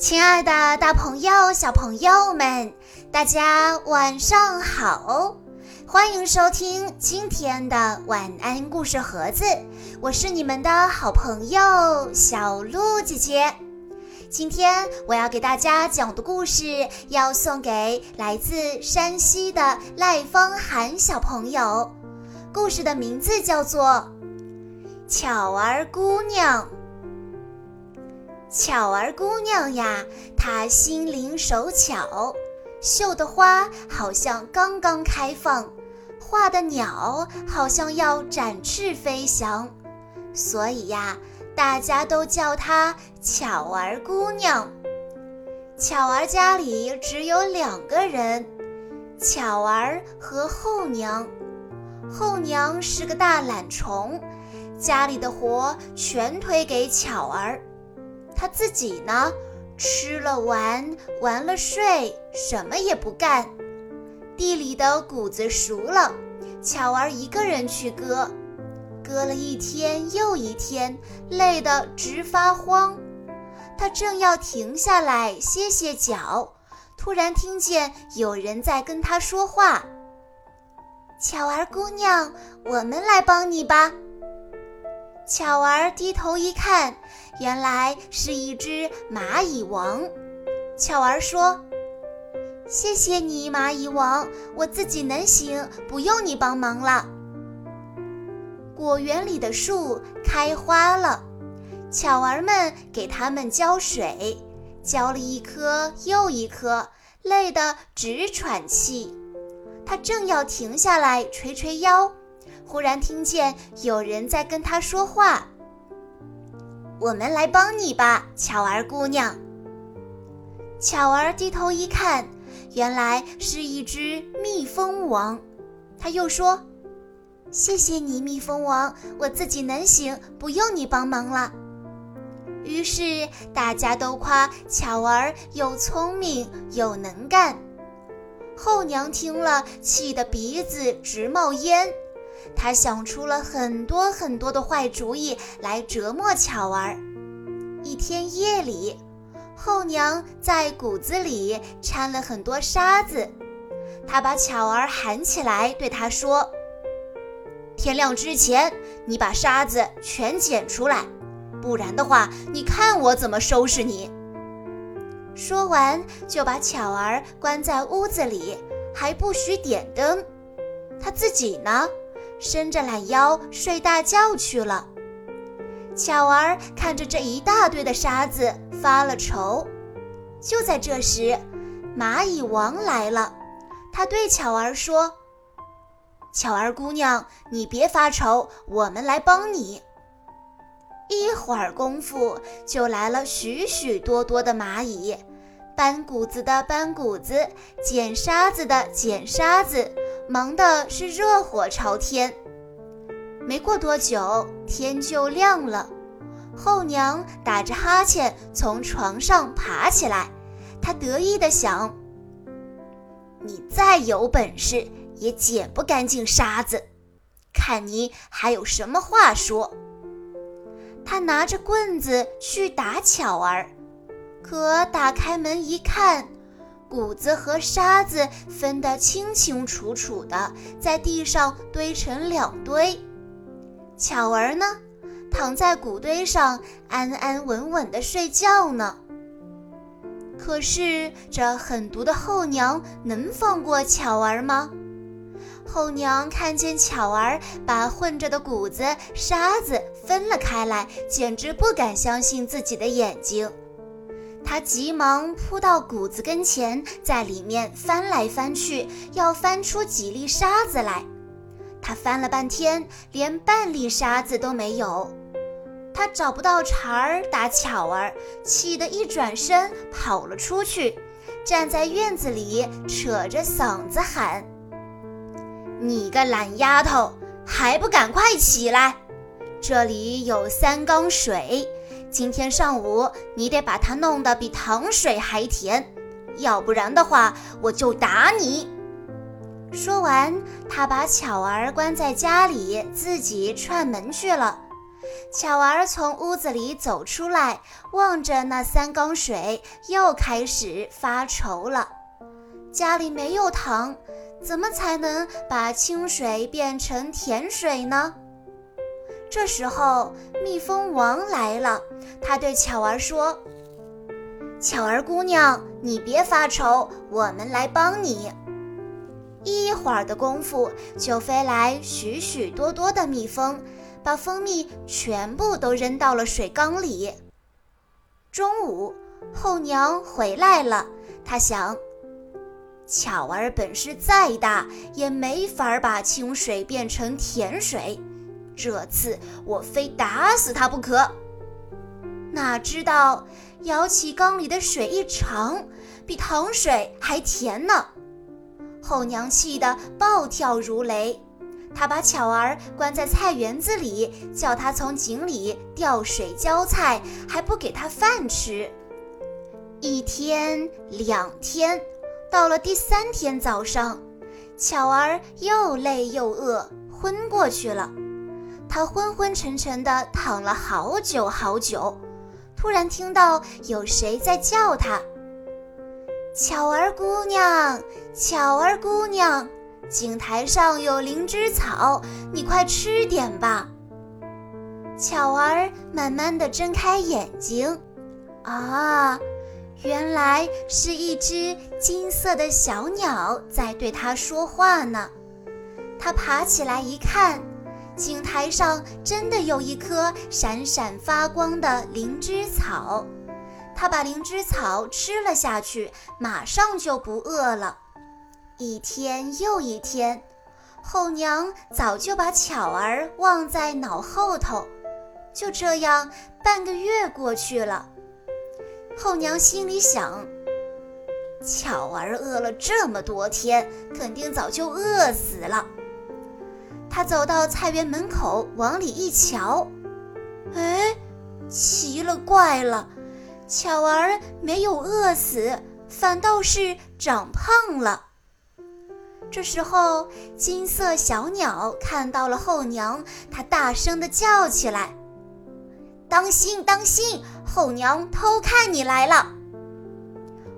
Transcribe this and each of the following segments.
亲爱的，大朋友、小朋友们，大家晚上好！欢迎收听今天的晚安故事盒子，我是你们的好朋友小鹿姐姐。今天我要给大家讲的故事，要送给来自山西的赖芳涵小朋友。故事的名字叫做《巧儿姑娘》。巧儿姑娘呀，她心灵手巧，绣的花好像刚刚开放，画的鸟好像要展翅飞翔，所以呀，大家都叫她巧儿姑娘。巧儿家里只有两个人，巧儿和后娘。后娘是个大懒虫，家里的活全推给巧儿。他自己呢，吃了玩，玩了睡，什么也不干。地里的谷子熟了，巧儿一个人去割，割了一天又一天，累得直发慌。他正要停下来歇歇脚，突然听见有人在跟他说话：“巧儿姑娘，我们来帮你吧。”巧儿低头一看，原来是一只蚂蚁王。巧儿说：“谢谢你，蚂蚁王，我自己能行，不用你帮忙了。”果园里的树开花了，巧儿们给它们浇水，浇了一颗又一颗，累得直喘气。他正要停下来捶捶腰。忽然听见有人在跟他说话：“我们来帮你吧，巧儿姑娘。”巧儿低头一看，原来是一只蜜蜂王。他又说：“谢谢你，蜜蜂王，我自己能行，不用你帮忙了。”于是大家都夸巧儿又聪明又能干。后娘听了，气得鼻子直冒烟。他想出了很多很多的坏主意来折磨巧儿。一天夜里，后娘在谷子里掺了很多沙子，她把巧儿喊起来，对她说：“天亮之前，你把沙子全捡出来，不然的话，你看我怎么收拾你。”说完，就把巧儿关在屋子里，还不许点灯。他自己呢？伸着懒腰睡大觉去了。巧儿看着这一大堆的沙子发了愁。就在这时，蚂蚁王来了。他对巧儿说：“巧儿姑娘，你别发愁，我们来帮你。”一会儿功夫，就来了许许多多的蚂蚁，搬谷子的搬谷子，捡沙子的捡沙子。忙的是热火朝天。没过多久，天就亮了。后娘打着哈欠从床上爬起来，她得意地想：“你再有本事，也捡不干净沙子，看你还有什么话说。”她拿着棍子去打巧儿，可打开门一看。谷子和沙子分得清清楚楚的，在地上堆成两堆。巧儿呢，躺在谷堆上，安安稳稳的睡觉呢。可是这狠毒的后娘能放过巧儿吗？后娘看见巧儿把混着的谷子、沙子分了开来，简直不敢相信自己的眼睛。他急忙扑到谷子跟前，在里面翻来翻去，要翻出几粒沙子来。他翻了半天，连半粒沙子都没有。他找不到茬儿打巧儿，气得一转身跑了出去，站在院子里扯着嗓子喊：“你个懒丫头，还不赶快起来！这里有三缸水。”今天上午你得把它弄得比糖水还甜，要不然的话我就打你。说完，他把巧儿关在家里，自己串门去了。巧儿从屋子里走出来，望着那三缸水，又开始发愁了。家里没有糖，怎么才能把清水变成甜水呢？这时候，蜜蜂王来了，他对巧儿说：“巧儿姑娘，你别发愁，我们来帮你。”一会儿的功夫，就飞来许许多多的蜜蜂，把蜂蜜全部都扔到了水缸里。中午，后娘回来了，她想：巧儿本事再大，也没法把清水变成甜水，这次我非打死他不可。哪知道，舀起缸里的水一尝，比糖水还甜呢。后娘气得暴跳如雷，她把巧儿关在菜园子里，叫她从井里吊水浇菜，还不给她饭吃。一天两天，到了第三天早上，巧儿又累又饿，昏过去了。他昏昏沉沉地躺了好久好久，突然听到有谁在叫他。巧儿姑娘，巧儿姑娘，井台上有灵芝草，你快吃点吧。巧儿慢慢的睁开眼睛，啊，原来是一只金色的小鸟在对它说话呢。它爬起来一看，井台上真的有一颗闪闪发光的灵芝草。他把灵芝草吃了下去，马上就不饿了。一天又一天，后娘早就把巧儿忘在脑后头。就这样，半个月过去了。后娘心里想：巧儿饿了这么多天，肯定早就饿死了。他走到菜园门口，往里一瞧，哎，奇了怪了！巧儿没有饿死，反倒是长胖了。这时候，金色小鸟看到了后娘，它大声地叫起来：“当心，当心！后娘偷看你来了！”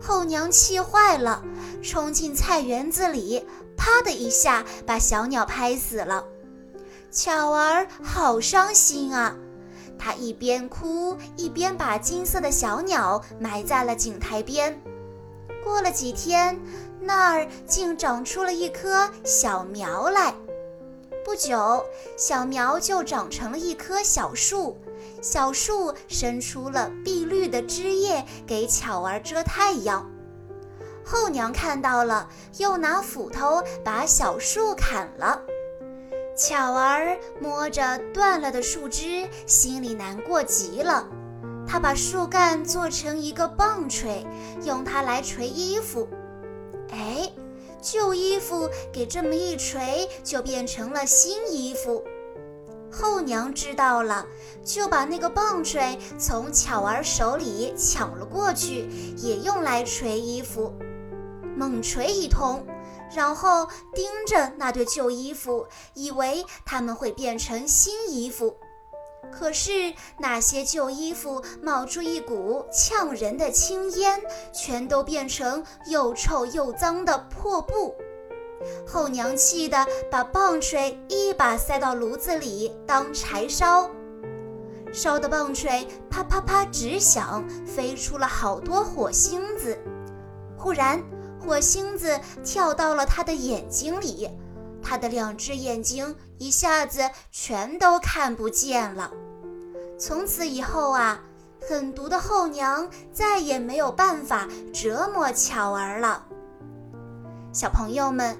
后娘气坏了，冲进菜园子里，啪的一下把小鸟拍死了。巧儿好伤心啊！她一边哭一边把金色的小鸟埋在了井台边。过了几天，那儿竟长出了一棵小苗来。不久，小苗就长成了一棵小树，小树伸出了碧绿的枝叶，给巧儿遮太阳。后娘看到了，又拿斧头把小树砍了。巧儿摸着断了的树枝，心里难过极了。她把树干做成一个棒槌，用它来捶衣服。哎，旧衣服给这么一捶，就变成了新衣服。后娘知道了，就把那个棒槌从巧儿手里抢了过去，也用来捶衣服。猛捶一通。然后盯着那对旧衣服，以为他们会变成新衣服。可是那些旧衣服冒出一股呛人的青烟，全都变成又臭又脏的破布。后娘气得把棒槌一把塞到炉子里当柴烧，烧的棒槌啪啪啪直响，飞出了好多火星子。忽然。火星子跳到了他的眼睛里，他的两只眼睛一下子全都看不见了。从此以后啊，狠毒的后娘再也没有办法折磨巧儿了。小朋友们，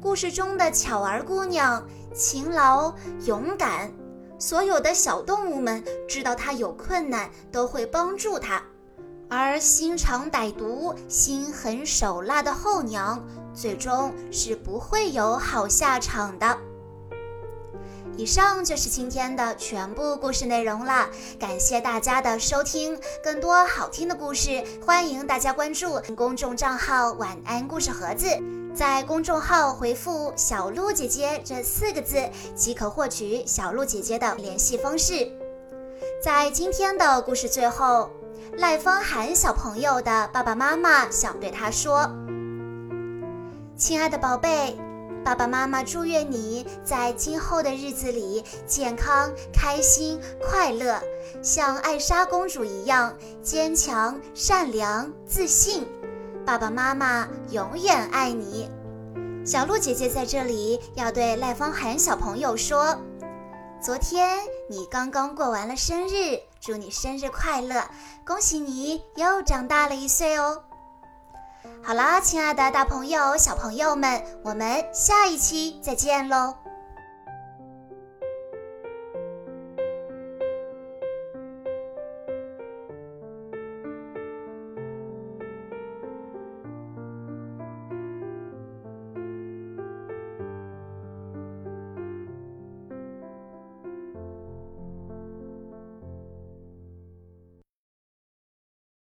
故事中的巧儿姑娘勤劳勇敢，所有的小动物们知道她有困难都会帮助她。而心肠歹毒、心狠手辣的后娘，最终是不会有好下场的。以上就是今天的全部故事内容了，感谢大家的收听。更多好听的故事，欢迎大家关注公众账号“晚安故事盒子”，在公众号回复“小鹿姐姐”这四个字，即可获取小鹿姐姐的联系方式。在今天的故事最后，赖芳涵小朋友的爸爸妈妈想对他说：“亲爱的宝贝，爸爸妈妈祝愿你在今后的日子里健康、开心、快乐，像艾莎公主一样坚强、善良、自信。爸爸妈妈永远爱你。”小鹿姐姐在这里要对赖芳涵小朋友说。昨天你刚刚过完了生日，祝你生日快乐！恭喜你又长大了一岁哦。好啦，亲爱的大朋友、小朋友们，我们下一期再见喽。